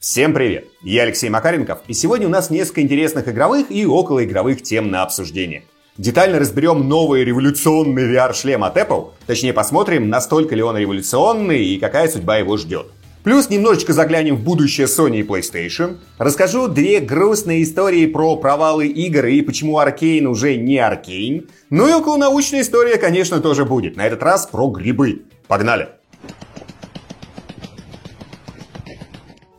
Всем привет! Я Алексей Макаренков, и сегодня у нас несколько интересных игровых и околоигровых тем на обсуждение. Детально разберем новый революционный VR-шлем от Apple, точнее посмотрим, настолько ли он революционный и какая судьба его ждет. Плюс немножечко заглянем в будущее Sony и PlayStation. Расскажу две грустные истории про провалы игр и почему Аркейн уже не Аркейн. Ну и околонаучная история, конечно, тоже будет. На этот раз про грибы. Погнали!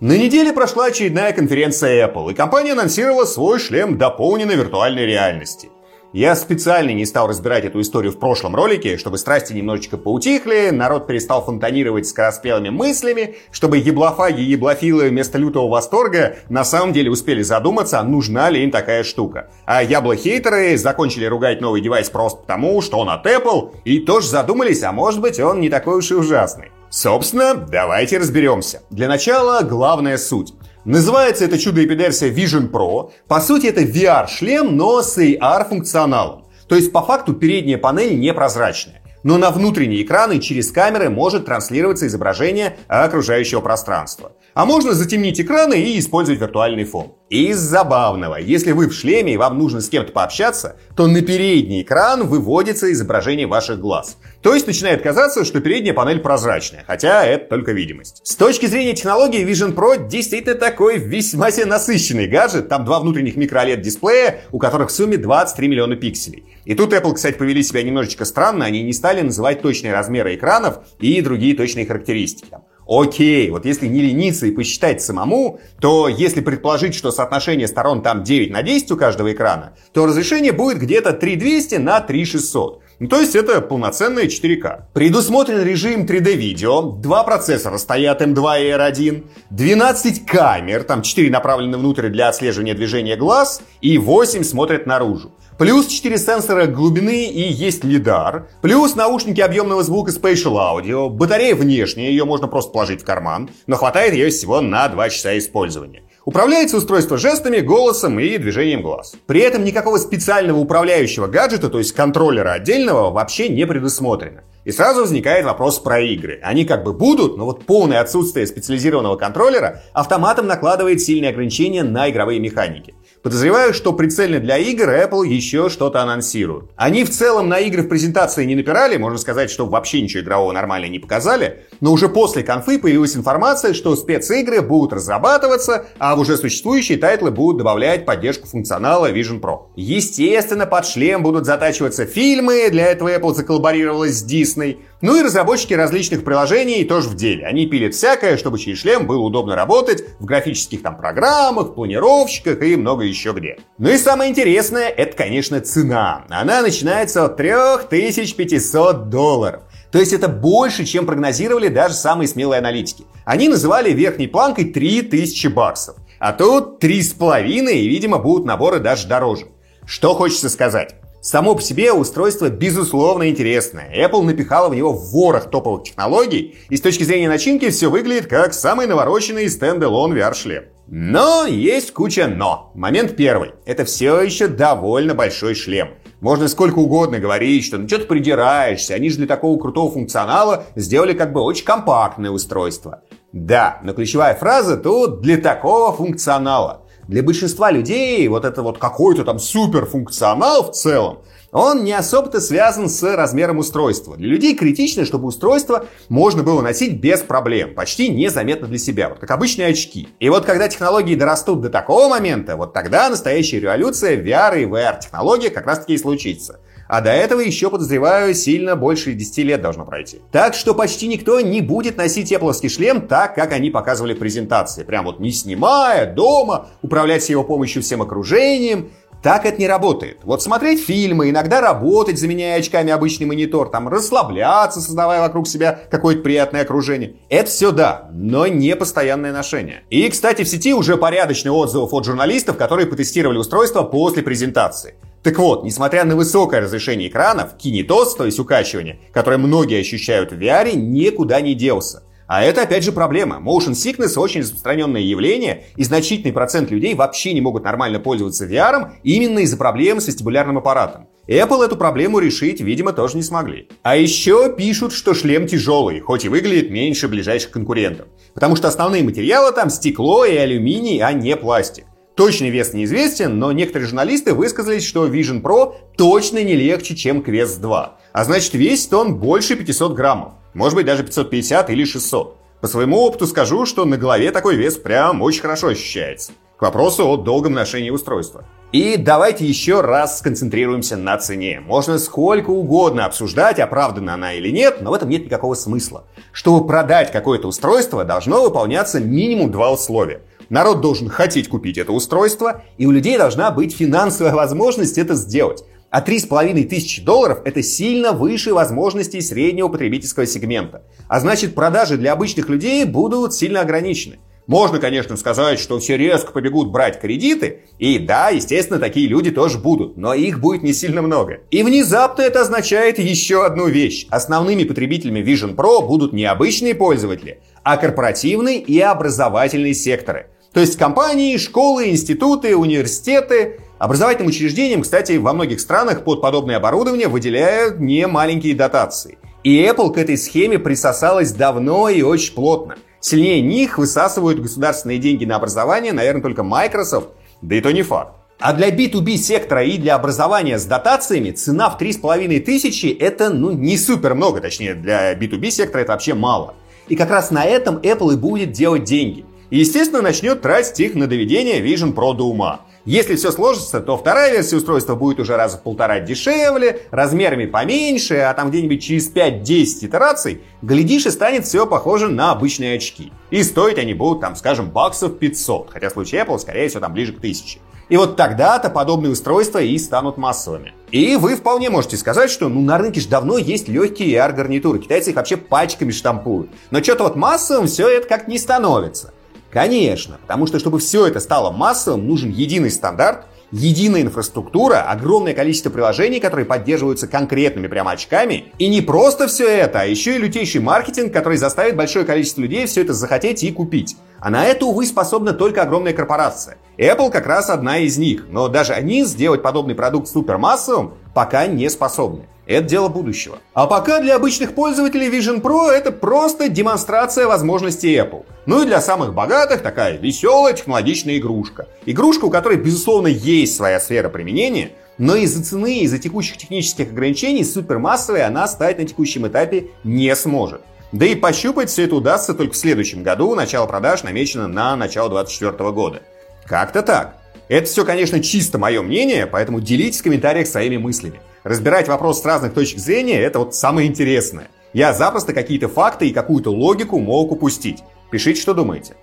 На неделе прошла очередная конференция Apple, и компания анонсировала свой шлем дополненной виртуальной реальности. Я специально не стал разбирать эту историю в прошлом ролике, чтобы страсти немножечко поутихли, народ перестал фонтанировать скороспелыми мыслями, чтобы еблофаги и еблофилы вместо лютого восторга на самом деле успели задуматься, нужна ли им такая штука. А яблохейтеры закончили ругать новый девайс просто потому, что он от Apple, и тоже задумались, а может быть он не такой уж и ужасный. Собственно, давайте разберемся. Для начала главная суть. Называется это чудо-эпидерсия Vision Pro. По сути, это VR-шлем, но с AR-функционалом. То есть, по факту, передняя панель непрозрачная. Но на внутренние экраны через камеры может транслироваться изображение окружающего пространства. А можно затемнить экраны и использовать виртуальный фон. Из забавного, если вы в шлеме и вам нужно с кем-то пообщаться, то на передний экран выводится изображение ваших глаз. То есть начинает казаться, что передняя панель прозрачная, хотя это только видимость. С точки зрения технологии Vision Pro действительно такой весьма себе насыщенный гаджет. Там два внутренних микро-OLED дисплея, у которых в сумме 23 миллиона пикселей. И тут Apple, кстати, повели себя немножечко странно, они не стали называть точные размеры экранов и другие точные характеристики. Окей, вот если не лениться и посчитать самому, то если предположить, что соотношение сторон там 9 на 10 у каждого экрана, то разрешение будет где-то 3200 на 3600. Ну, то есть это полноценное 4К. Предусмотрен режим 3D видео, два процессора стоят M2 и R1, 12 камер, там 4 направлены внутрь для отслеживания движения глаз и 8 смотрят наружу. Плюс 4 сенсора глубины и есть лидар. Плюс наушники объемного звука Spatial Audio. Батарея внешняя, ее можно просто положить в карман. Но хватает ее всего на 2 часа использования. Управляется устройство жестами, голосом и движением глаз. При этом никакого специального управляющего гаджета, то есть контроллера отдельного, вообще не предусмотрено. И сразу возникает вопрос про игры. Они как бы будут, но вот полное отсутствие специализированного контроллера автоматом накладывает сильные ограничения на игровые механики. Подозреваю, что прицельно для игр Apple еще что-то анонсируют. Они в целом на игры в презентации не напирали, можно сказать, что вообще ничего игрового нормально не показали, но уже после конфы появилась информация, что специгры будут разрабатываться, а в уже существующие тайтлы будут добавлять поддержку функционала Vision Pro. Естественно, под шлем будут затачиваться фильмы, для этого Apple заколлаборировалась с Disney, ну и разработчики различных приложений тоже в деле. Они пилят всякое, чтобы через шлем было удобно работать в графических там программах, планировщиках и много еще где. Ну и самое интересное, это, конечно, цена. Она начинается от 3500 долларов. То есть это больше, чем прогнозировали даже самые смелые аналитики. Они называли верхней планкой 3000 баксов. А тут 3,5 и, видимо, будут наборы даже дороже. Что хочется сказать? Само по себе устройство безусловно интересное. Apple напихала в него ворох топовых технологий, и с точки зрения начинки все выглядит как самый навороченный стендалон VR-шлем. Но есть куча «но». Момент первый. Это все еще довольно большой шлем. Можно сколько угодно говорить, что ну что ты придираешься, они же для такого крутого функционала сделали как бы очень компактное устройство. Да, но ключевая фраза тут «для такого функционала». Для большинства людей вот это вот какой-то там суперфункционал в целом, он не особо-то связан с размером устройства. Для людей критично, чтобы устройство можно было носить без проблем, почти незаметно для себя, вот как обычные очки. И вот когда технологии дорастут до такого момента, вот тогда настоящая революция VR и VR технологии как раз таки и случится. А до этого еще, подозреваю, сильно больше 10 лет должно пройти. Так что почти никто не будет носить Apple шлем так, как они показывали в презентации. Прям вот не снимая, дома, управлять с его помощью всем окружением. Так это не работает. Вот смотреть фильмы, иногда работать, заменяя очками обычный монитор, там расслабляться, создавая вокруг себя какое-то приятное окружение. Это все да, но не постоянное ношение. И, кстати, в сети уже порядочные отзывов от журналистов, которые потестировали устройство после презентации. Так вот, несмотря на высокое разрешение экранов, кинетоз, то есть укачивание, которое многие ощущают в VR, никуда не делся. А это опять же проблема. Motion sickness очень распространенное явление, и значительный процент людей вообще не могут нормально пользоваться VR именно из-за проблем с вестибулярным аппаратом. Apple эту проблему решить, видимо, тоже не смогли. А еще пишут, что шлем тяжелый, хоть и выглядит меньше ближайших конкурентов. Потому что основные материалы там стекло и алюминий, а не пластик. Точный вес неизвестен, но некоторые журналисты высказались, что Vision Pro точно не легче, чем Quest 2. А значит, весит он больше 500 граммов. Может быть, даже 550 или 600. По своему опыту скажу, что на голове такой вес прям очень хорошо ощущается. К вопросу о долгом ношении устройства. И давайте еще раз сконцентрируемся на цене. Можно сколько угодно обсуждать, оправдана она или нет, но в этом нет никакого смысла. Чтобы продать какое-то устройство, должно выполняться минимум два условия. Народ должен хотеть купить это устройство, и у людей должна быть финансовая возможность это сделать. А 3,5 тысячи долларов – это сильно выше возможностей среднего потребительского сегмента. А значит, продажи для обычных людей будут сильно ограничены. Можно, конечно, сказать, что все резко побегут брать кредиты, и да, естественно, такие люди тоже будут, но их будет не сильно много. И внезапно это означает еще одну вещь. Основными потребителями Vision Pro будут не обычные пользователи, а корпоративные и образовательные секторы – то есть компании, школы, институты, университеты. Образовательным учреждениям, кстати, во многих странах под подобное оборудование выделяют немаленькие дотации. И Apple к этой схеме присосалась давно и очень плотно. Сильнее них высасывают государственные деньги на образование, наверное, только Microsoft, да и то не факт. А для B2B сектора и для образования с дотациями цена в 3,5 тысячи это ну, не супер много, точнее для B2B сектора это вообще мало. И как раз на этом Apple и будет делать деньги – и, естественно, начнет тратить их на доведение Vision Pro до ума. Если все сложится, то вторая версия устройства будет уже раза в полтора дешевле, размерами поменьше, а там где-нибудь через 5-10 итераций, глядишь и станет все похоже на обычные очки. И стоить они будут там, скажем, баксов 500, хотя в случае Apple, скорее всего, там ближе к 1000. И вот тогда-то подобные устройства и станут массовыми. И вы вполне можете сказать, что ну, на рынке же давно есть легкие AR-гарнитуры. Китайцы их вообще пачками штампуют. Но что-то вот массовым все это как не становится. Конечно, потому что чтобы все это стало массовым, нужен единый стандарт, единая инфраструктура, огромное количество приложений, которые поддерживаются конкретными прямо очками. И не просто все это, а еще и лютейший маркетинг, который заставит большое количество людей все это захотеть и купить. А на это, увы, способна только огромная корпорация. Apple как раз одна из них, но даже они сделать подобный продукт супермассовым пока не способны. Это дело будущего. А пока для обычных пользователей Vision Pro это просто демонстрация возможностей Apple. Ну и для самых богатых такая веселая технологичная игрушка. Игрушка, у которой, безусловно, есть своя сфера применения, но из-за цены, из-за текущих технических ограничений супермассовой она стать на текущем этапе не сможет. Да и пощупать все это удастся только в следующем году, начало продаж намечено на начало 2024 года. Как-то так. Это все, конечно, чисто мое мнение, поэтому делитесь в комментариях своими мыслями. Разбирать вопрос с разных точек зрения – это вот самое интересное. Я запросто какие-то факты и какую-то логику мог упустить. Пишите, что думаете.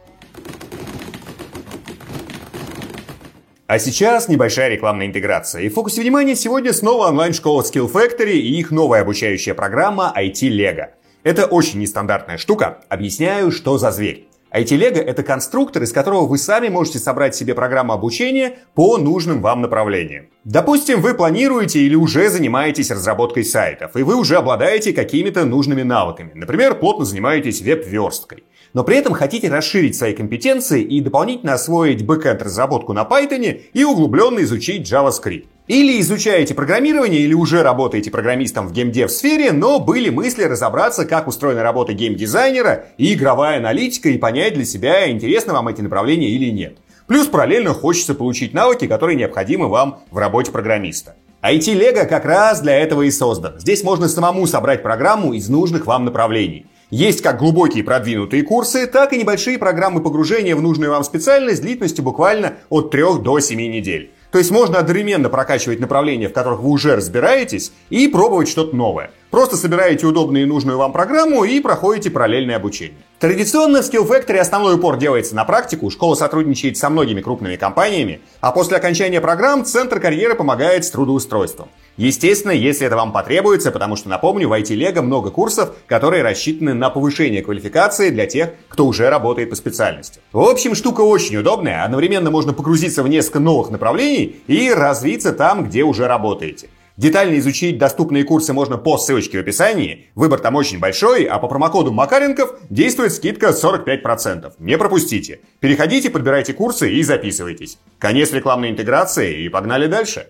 А сейчас небольшая рекламная интеграция. И в фокусе внимания сегодня снова онлайн-школа Skill Factory и их новая обучающая программа IT Lego. Это очень нестандартная штука. Объясняю, что за зверь. IT-Lego — это конструктор, из которого вы сами можете собрать себе программу обучения по нужным вам направлениям. Допустим, вы планируете или уже занимаетесь разработкой сайтов, и вы уже обладаете какими-то нужными навыками. Например, плотно занимаетесь веб-версткой. Но при этом хотите расширить свои компетенции и дополнительно освоить бэкэнд разработку на Python и углубленно изучить JavaScript. Или изучаете программирование, или уже работаете программистом в геймдев сфере, но были мысли разобраться, как устроена работа геймдизайнера и игровая аналитика, и понять для себя, интересны вам эти направления или нет. Плюс параллельно хочется получить навыки, которые необходимы вам в работе программиста. IT-лего как раз для этого и создан. Здесь можно самому собрать программу из нужных вам направлений. Есть как глубокие продвинутые курсы, так и небольшие программы погружения в нужную вам специальность длительностью буквально от 3 до 7 недель. То есть можно одновременно прокачивать направления, в которых вы уже разбираетесь, и пробовать что-то новое. Просто собираете удобную и нужную вам программу и проходите параллельное обучение. Традиционно в Skill Factory основной упор делается на практику, школа сотрудничает со многими крупными компаниями, а после окончания программ Центр карьеры помогает с трудоустройством. Естественно, если это вам потребуется, потому что, напомню, в IT-лего много курсов, которые рассчитаны на повышение квалификации для тех, кто уже работает по специальности. В общем, штука очень удобная, одновременно можно погрузиться в несколько новых направлений и развиться там, где уже работаете. Детально изучить доступные курсы можно по ссылочке в описании. Выбор там очень большой, а по промокоду Макаренков действует скидка 45%. Не пропустите. Переходите, подбирайте курсы и записывайтесь. Конец рекламной интеграции и погнали дальше.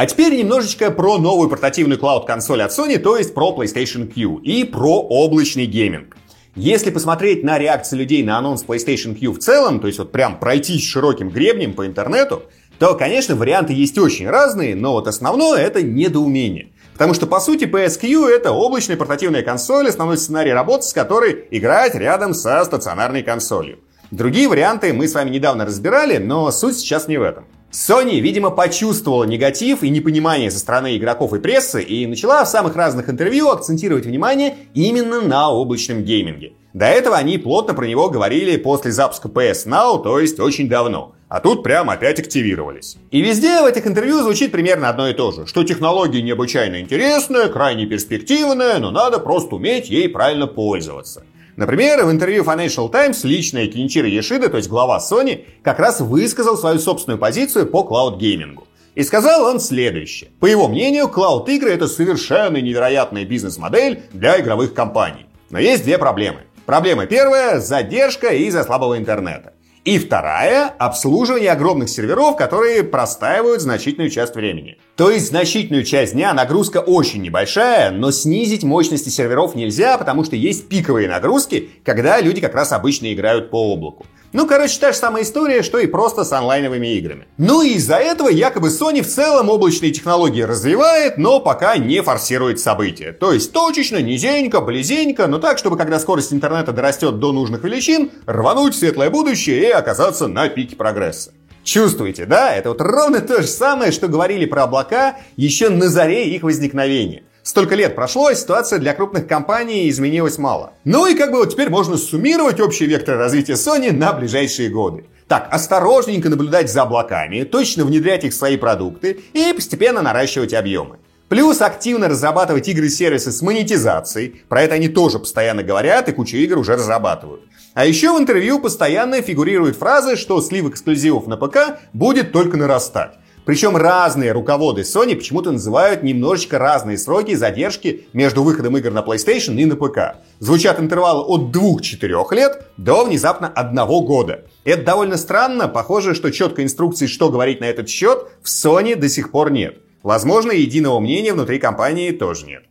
А теперь немножечко про новую портативную клауд-консоль от Sony, то есть про PlayStation Q и про облачный гейминг. Если посмотреть на реакции людей на анонс PlayStation Q в целом, то есть вот прям пройтись широким гребнем по интернету, то, конечно, варианты есть очень разные, но вот основное это недоумение. Потому что, по сути, PSQ это облачная портативная консоль, основной сценарий работы с которой играть рядом со стационарной консолью. Другие варианты мы с вами недавно разбирали, но суть сейчас не в этом. Sony, видимо, почувствовала негатив и непонимание со стороны игроков и прессы и начала в самых разных интервью акцентировать внимание именно на облачном гейминге. До этого они плотно про него говорили после запуска PS Now, то есть очень давно. А тут прям опять активировались. И везде в этих интервью звучит примерно одно и то же, что технология необычайно интересная, крайне перспективная, но надо просто уметь ей правильно пользоваться. Например, в интервью Financial Times личная Киничиро Ешида, то есть глава Sony, как раз высказал свою собственную позицию по клауд-геймингу. И сказал он следующее. По его мнению, клауд-игры это совершенно невероятная бизнес-модель для игровых компаний. Но есть две проблемы. Проблема первая – задержка из-за слабого интернета. И вторая – обслуживание огромных серверов, которые простаивают значительную часть времени. То есть значительную часть дня нагрузка очень небольшая, но снизить мощности серверов нельзя, потому что есть пиковые нагрузки, когда люди как раз обычно играют по облаку. Ну, короче, та же самая история, что и просто с онлайновыми играми. Ну и из-за этого якобы Sony в целом облачные технологии развивает, но пока не форсирует события. То есть точечно, низенько, близенько, но так, чтобы когда скорость интернета дорастет до нужных величин, рвануть в светлое будущее и оказаться на пике прогресса. Чувствуете, да? Это вот ровно то же самое, что говорили про облака еще на заре их возникновения. Столько лет прошло, а ситуация для крупных компаний изменилась мало. Ну и как бы вот теперь можно суммировать общий вектор развития Sony на ближайшие годы. Так, осторожненько наблюдать за облаками, точно внедрять их в свои продукты и постепенно наращивать объемы. Плюс активно разрабатывать игры-сервисы с монетизацией. Про это они тоже постоянно говорят, и кучу игр уже разрабатывают. А еще в интервью постоянно фигурируют фразы, что слив эксклюзивов на ПК будет только нарастать. Причем разные руководы Sony почему-то называют немножечко разные сроки задержки между выходом игр на PlayStation и на ПК. Звучат интервалы от 2-4 лет до внезапно одного года. Это довольно странно, похоже, что четкой инструкции, что говорить на этот счет, в Sony до сих пор нет. Возможно, единого мнения внутри компании тоже нет.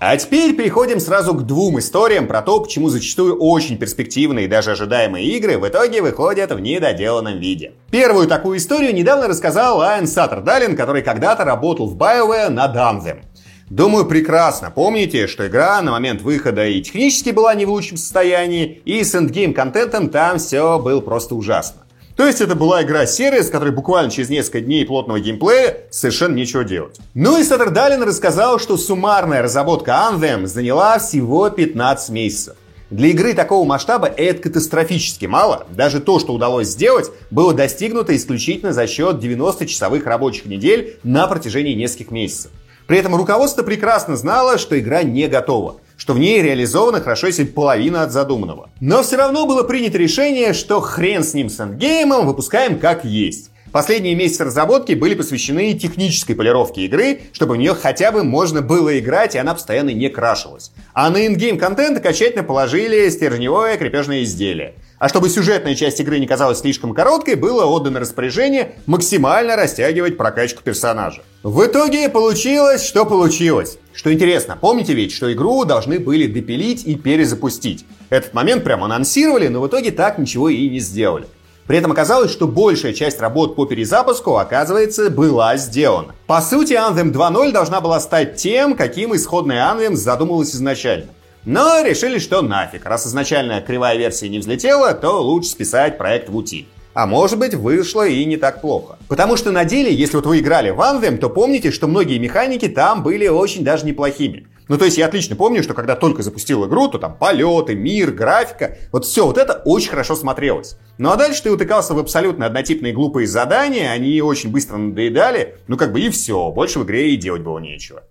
А теперь переходим сразу к двум историям про то, почему зачастую очень перспективные и даже ожидаемые игры в итоге выходят в недоделанном виде. Первую такую историю недавно рассказал Айн Саттердалин, который когда-то работал в BioWare над Anthem. Думаю, прекрасно помните, что игра на момент выхода и технически была не в лучшем состоянии, и с endgame контентом там все было просто ужасно. То есть это была игра-сервис, которой буквально через несколько дней плотного геймплея совершенно нечего делать. Ну и Саттер Даллин рассказал, что суммарная разработка Anthem заняла всего 15 месяцев. Для игры такого масштаба это катастрофически мало. Даже то, что удалось сделать, было достигнуто исключительно за счет 90-часовых рабочих недель на протяжении нескольких месяцев. При этом руководство прекрасно знало, что игра не готова что в ней реализована хорошо если половина от задуманного. Но все равно было принято решение, что хрен с ним с эндгеймом, выпускаем как есть. Последние месяцы разработки были посвящены технической полировке игры, чтобы в нее хотя бы можно было играть, и она постоянно не крашилась. А на ингейм контент окончательно положили стержневое крепежное изделие. А чтобы сюжетная часть игры не казалась слишком короткой, было отдано распоряжение максимально растягивать прокачку персонажа. В итоге получилось, что получилось. Что интересно, помните ведь, что игру должны были допилить и перезапустить. Этот момент прям анонсировали, но в итоге так ничего и не сделали. При этом оказалось, что большая часть работ по перезапуску, оказывается, была сделана. По сути, Anthem 2.0 должна была стать тем, каким исходная Anthem задумывалась изначально. Но решили, что нафиг, раз изначально кривая версия не взлетела, то лучше списать проект в утиль. А может быть, вышло и не так плохо. Потому что на деле, если вот вы играли в Anthem, то помните, что многие механики там были очень даже неплохими. Ну, то есть я отлично помню, что когда только запустил игру, то там полеты, мир, графика, вот все вот это очень хорошо смотрелось. Ну а дальше ты утыкался в абсолютно однотипные глупые задания, они очень быстро надоедали, ну как бы и все, больше в игре и делать было нечего.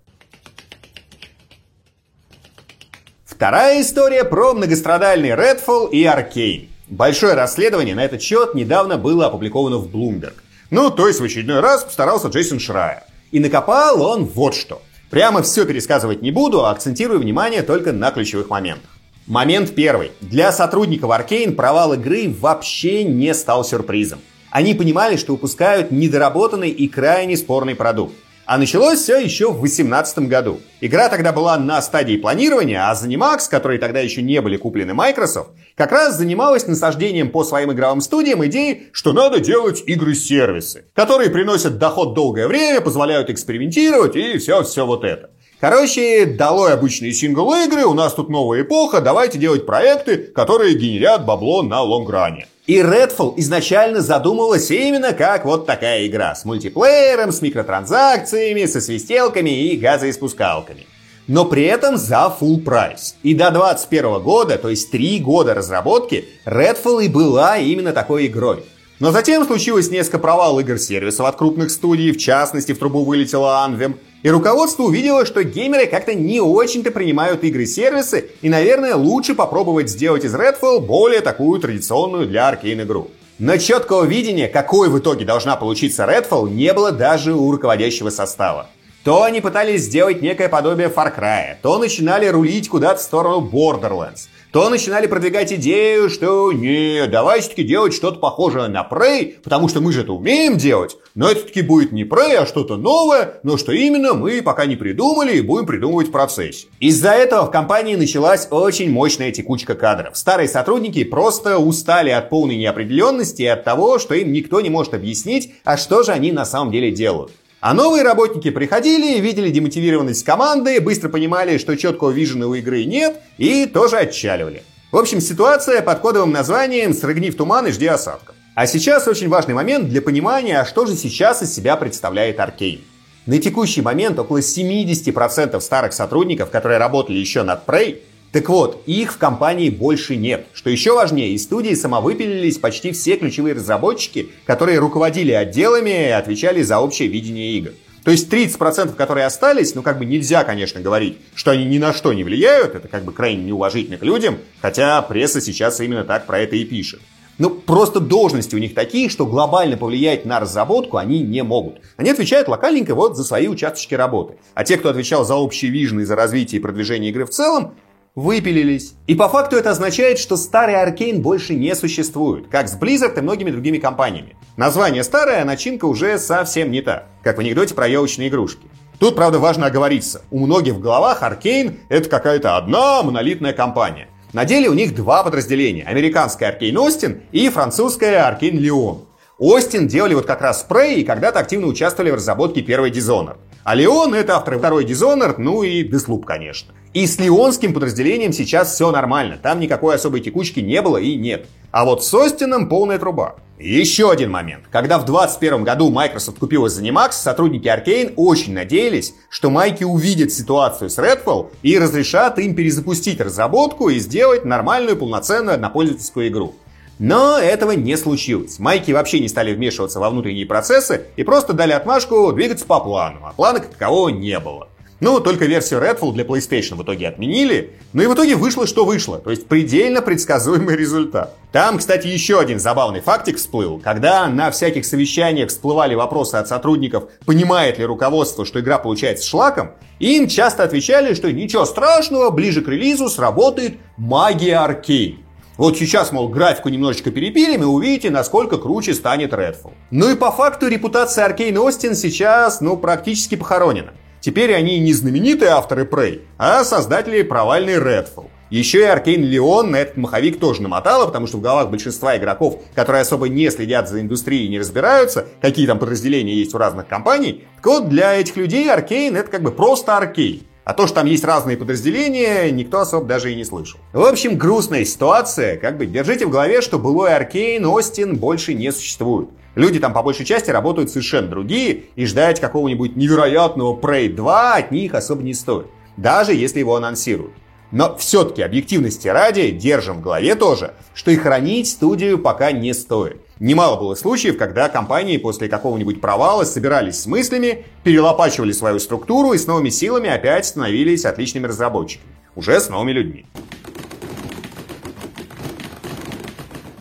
Вторая история про многострадальный Redfall и Arkane. Большое расследование на этот счет недавно было опубликовано в Bloomberg. Ну, то есть в очередной раз постарался Джейсон Шрайер. И накопал он вот что – Прямо все пересказывать не буду, а акцентирую внимание только на ключевых моментах. Момент первый. Для сотрудников Arkane провал игры вообще не стал сюрпризом. Они понимали, что выпускают недоработанный и крайне спорный продукт. А началось все еще в 2018 году. Игра тогда была на стадии планирования, а ZeniMax, которые тогда еще не были куплены Microsoft, как раз занималась насаждением по своим игровым студиям идеи, что надо делать игры-сервисы, которые приносят доход долгое время, позволяют экспериментировать и все-все вот это. Короче, долой обычные сингл-игры, у нас тут новая эпоха, давайте делать проекты, которые генерят бабло на лонгране. И Redfall изначально задумывалась именно как вот такая игра. С мультиплеером, с микротранзакциями, со свистелками и газоиспускалками. Но при этом за full прайс. И до 2021 года, то есть 3 года разработки, Redfall и была именно такой игрой. Но затем случилось несколько провал игр-сервисов от крупных студий, в частности в трубу вылетела Anthem, и руководство увидело, что геймеры как-то не очень-то принимают игры-сервисы, и, наверное, лучше попробовать сделать из Redfall более такую традиционную для аркейн игру. Но четкого видения, какой в итоге должна получиться Redfall, не было даже у руководящего состава. То они пытались сделать некое подобие Far Cry, то начинали рулить куда-то в сторону Borderlands, то начинали продвигать идею, что не, давай все-таки делать что-то похожее на Prey, потому что мы же это умеем делать, но это таки будет не Prey, а что-то новое, но что именно мы пока не придумали и будем придумывать в процессе. Из-за этого в компании началась очень мощная текучка кадров. Старые сотрудники просто устали от полной неопределенности и от того, что им никто не может объяснить, а что же они на самом деле делают. А новые работники приходили, видели демотивированность команды, быстро понимали, что четкого вижена у игры нет, и тоже отчаливали. В общем, ситуация под кодовым названием «Срыгни в туман и жди осадков». А сейчас очень важный момент для понимания, а что же сейчас из себя представляет Аркейн. На текущий момент около 70% старых сотрудников, которые работали еще над Prey, так вот, их в компании больше нет. Что еще важнее, из студии самовыпилились почти все ключевые разработчики, которые руководили отделами и отвечали за общее видение игр. То есть 30%, которые остались, ну как бы нельзя, конечно, говорить, что они ни на что не влияют, это как бы крайне неуважительно к людям, хотя пресса сейчас именно так про это и пишет. Ну, просто должности у них такие, что глобально повлиять на разработку они не могут. Они отвечают локальненько вот за свои участочки работы. А те, кто отвечал за общий вижн и за развитие и продвижение игры в целом, выпилились. И по факту это означает, что старый Аркейн больше не существует, как с Blizzard и многими другими компаниями. Название старое, а начинка уже совсем не та, как в анекдоте про елочные игрушки. Тут, правда, важно оговориться. У многих в головах Аркейн — это какая-то одна монолитная компания. На деле у них два подразделения. Американская Аркейн Остин и французская Аркейн Леон. Остин делали вот как раз спрей и когда-то активно участвовали в разработке первой Dishonored. А Леон — это автор второй Dishonored, ну и Deathloop, конечно. И с леонским подразделением сейчас все нормально. Там никакой особой текучки не было и нет. А вот с Остином полная труба. Еще один момент. Когда в 2021 году Microsoft купила ZeniMax, сотрудники Arkane очень надеялись, что Майки увидят ситуацию с Redfall и разрешат им перезапустить разработку и сделать нормальную полноценную однопользовательскую игру. Но этого не случилось. Майки вообще не стали вмешиваться во внутренние процессы и просто дали отмашку двигаться по плану, а плана как такового не было. Ну, только версию Redfall для PlayStation в итоге отменили, но и в итоге вышло, что вышло, то есть предельно предсказуемый результат. Там, кстати, еще один забавный фактик всплыл. Когда на всяких совещаниях всплывали вопросы от сотрудников, понимает ли руководство, что игра получается шлаком, им часто отвечали, что ничего страшного, ближе к релизу сработает магия Аркейн. Вот сейчас, мол, графику немножечко перепилим и увидите, насколько круче станет Redfall. Ну и по факту репутация Arkane Austin сейчас, ну, практически похоронена. Теперь они не знаменитые авторы Prey, а создатели провальной Redfall. Еще и Arkane Lyon на этот маховик тоже намотала, потому что в головах большинства игроков, которые особо не следят за индустрией и не разбираются, какие там подразделения есть у разных компаний, так вот для этих людей Arkane это как бы просто Arkane. А то, что там есть разные подразделения, никто особо даже и не слышал. В общем, грустная ситуация. Как бы держите в голове, что былой Arkane Austin больше не существует. Люди там по большей части работают совершенно другие, и ждать какого-нибудь невероятного Prey 2 от них особо не стоит. Даже если его анонсируют. Но все-таки объективности ради держим в голове тоже, что и хранить студию пока не стоит. Немало было случаев, когда компании после какого-нибудь провала собирались с мыслями, перелопачивали свою структуру и с новыми силами опять становились отличными разработчиками. Уже с новыми людьми.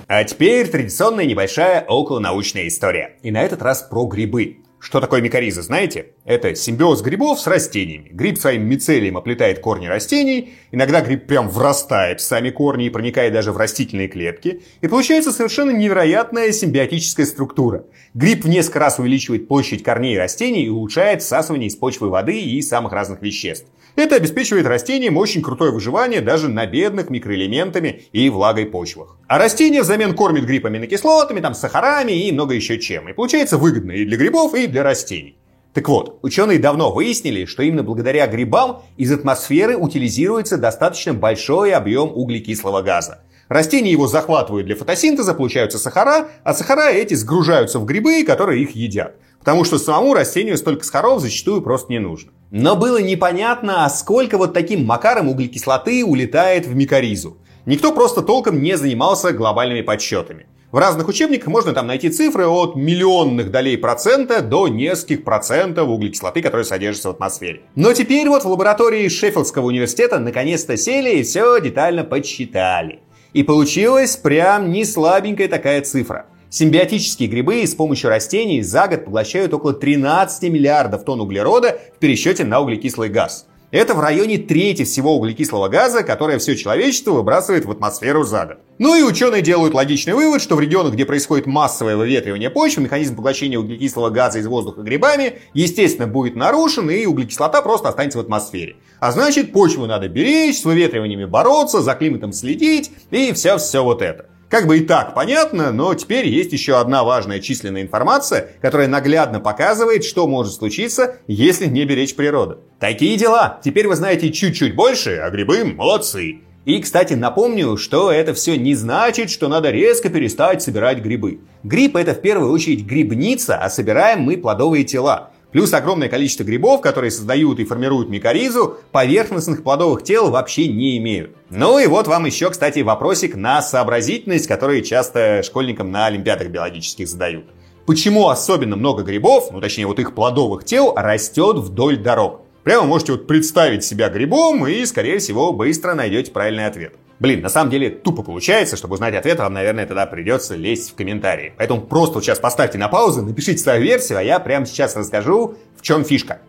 А теперь традиционная небольшая околонаучная история. И на этот раз про грибы. Что такое микориза, знаете? Это симбиоз грибов с растениями. Гриб своим мицелием оплетает корни растений, иногда гриб прям врастает в сами корни и проникает даже в растительные клетки, и получается совершенно невероятная симбиотическая структура. Гриб в несколько раз увеличивает площадь корней растений и улучшает всасывание из почвы воды и самых разных веществ. Это обеспечивает растениям очень крутое выживание даже на бедных микроэлементами и влагой почвах. А растения взамен кормят гриб аминокислотами, там, сахарами и много еще чем. И получается выгодно и для грибов, и для растений. Так вот, ученые давно выяснили, что именно благодаря грибам из атмосферы утилизируется достаточно большой объем углекислого газа. Растения его захватывают для фотосинтеза, получаются сахара, а сахара эти сгружаются в грибы, которые их едят. Потому что самому растению столько сахаров зачастую просто не нужно. Но было непонятно, а сколько вот таким макаром углекислоты улетает в микоризу. Никто просто толком не занимался глобальными подсчетами. В разных учебниках можно там найти цифры от миллионных долей процента до нескольких процентов углекислоты, которая содержится в атмосфере. Но теперь вот в лаборатории Шеффилдского университета наконец-то сели и все детально подсчитали. И получилась прям не слабенькая такая цифра. Симбиотические грибы с помощью растений за год поглощают около 13 миллиардов тонн углерода в пересчете на углекислый газ. Это в районе трети всего углекислого газа, которое все человечество выбрасывает в атмосферу за год. Ну и ученые делают логичный вывод, что в регионах, где происходит массовое выветривание почвы, механизм поглощения углекислого газа из воздуха грибами, естественно, будет нарушен, и углекислота просто останется в атмосфере. А значит, почву надо беречь, с выветриваниями бороться, за климатом следить, и все-все вот это. Как бы и так понятно, но теперь есть еще одна важная численная информация, которая наглядно показывает, что может случиться, если не беречь природу. Такие дела. Теперь вы знаете чуть-чуть больше, а грибы молодцы. И, кстати, напомню, что это все не значит, что надо резко перестать собирать грибы. Гриб это в первую очередь грибница, а собираем мы плодовые тела. Плюс огромное количество грибов, которые создают и формируют микоризу, поверхностных плодовых тел вообще не имеют. Ну и вот вам еще, кстати, вопросик на сообразительность, который часто школьникам на олимпиадах биологических задают. Почему особенно много грибов, ну точнее вот их плодовых тел, растет вдоль дорог? Прямо можете вот представить себя грибом и, скорее всего, быстро найдете правильный ответ. Блин, на самом деле тупо получается, чтобы узнать ответ, вам, наверное, тогда придется лезть в комментарии. Поэтому просто вот сейчас поставьте на паузу, напишите свою версию, а я прямо сейчас расскажу, в чем фишка.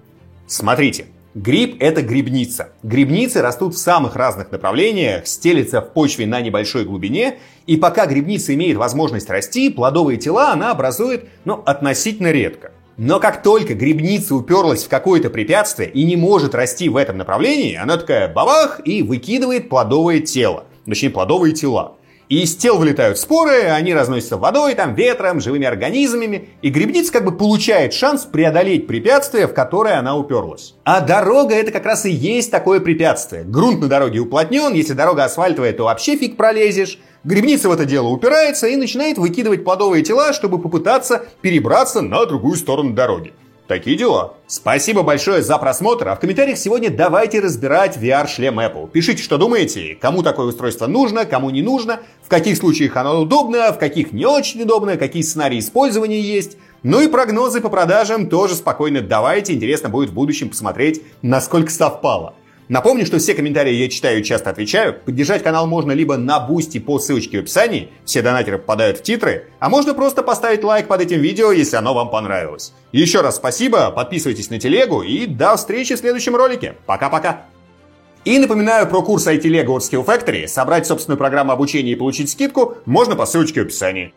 Смотрите, Гриб – это грибница. Грибницы растут в самых разных направлениях, стелятся в почве на небольшой глубине, и пока грибница имеет возможность расти, плодовые тела она образует, ну, относительно редко. Но как только грибница уперлась в какое-то препятствие и не может расти в этом направлении, она такая бабах и выкидывает плодовое тело. Точнее, плодовые тела. И из тел вылетают споры, они разносятся водой, там, ветром, живыми организмами, и грибница как бы получает шанс преодолеть препятствие, в которое она уперлась. А дорога это как раз и есть такое препятствие. Грунт на дороге уплотнен, если дорога асфальтовая, то вообще фиг пролезешь. Грибница в это дело упирается и начинает выкидывать плодовые тела, чтобы попытаться перебраться на другую сторону дороги. Такие дела. Спасибо большое за просмотр, а в комментариях сегодня давайте разбирать VR-шлем Apple. Пишите, что думаете, кому такое устройство нужно, кому не нужно, в каких случаях оно удобно, в каких не очень удобно, какие сценарии использования есть. Ну и прогнозы по продажам тоже спокойно давайте, интересно будет в будущем посмотреть, насколько совпало. Напомню, что все комментарии я читаю и часто отвечаю. Поддержать канал можно либо на Boosty по ссылочке в описании, все донатеры попадают в титры, а можно просто поставить лайк под этим видео, если оно вам понравилось. Еще раз спасибо, подписывайтесь на телегу и до встречи в следующем ролике. Пока-пока. И напоминаю про курс IT Lego от Skill Factory. Собрать собственную программу обучения и получить скидку можно по ссылочке в описании.